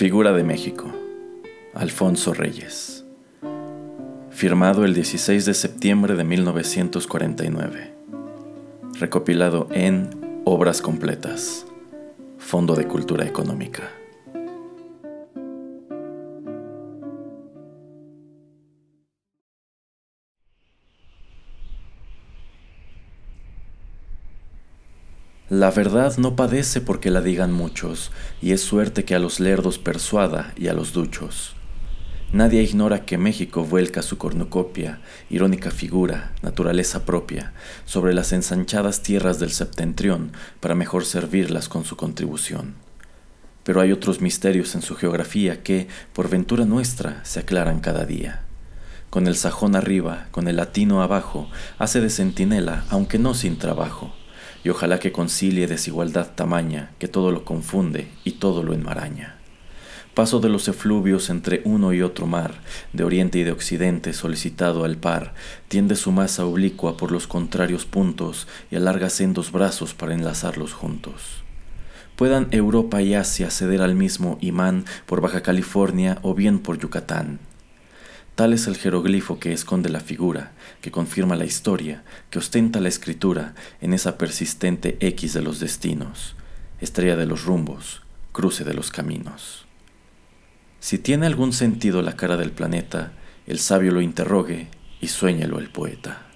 Figura de México, Alfonso Reyes. Firmado el 16 de septiembre de 1949. Recopilado en Obras Completas. Fondo de Cultura Económica. La verdad no padece porque la digan muchos, y es suerte que a los lerdos persuada y a los duchos. Nadie ignora que México vuelca su cornucopia, irónica figura, naturaleza propia, sobre las ensanchadas tierras del septentrión para mejor servirlas con su contribución. Pero hay otros misterios en su geografía que, por ventura nuestra, se aclaran cada día. Con el sajón arriba, con el latino abajo, hace de centinela, aunque no sin trabajo, y ojalá que concilie desigualdad tamaña que todo lo confunde y todo lo enmaraña paso de los efluvios entre uno y otro mar, de oriente y de occidente solicitado al par, tiende su masa oblicua por los contrarios puntos y alarga sendos brazos para enlazarlos juntos. Puedan Europa y Asia ceder al mismo imán por Baja California o bien por Yucatán. Tal es el jeroglifo que esconde la figura, que confirma la historia, que ostenta la escritura en esa persistente X de los destinos, estrella de los rumbos, cruce de los caminos. Si tiene algún sentido la cara del planeta, el sabio lo interrogue y sueñelo el poeta.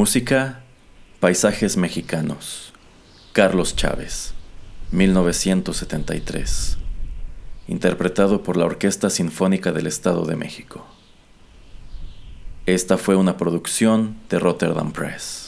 Música, Paisajes Mexicanos. Carlos Chávez, 1973. Interpretado por la Orquesta Sinfónica del Estado de México. Esta fue una producción de Rotterdam Press.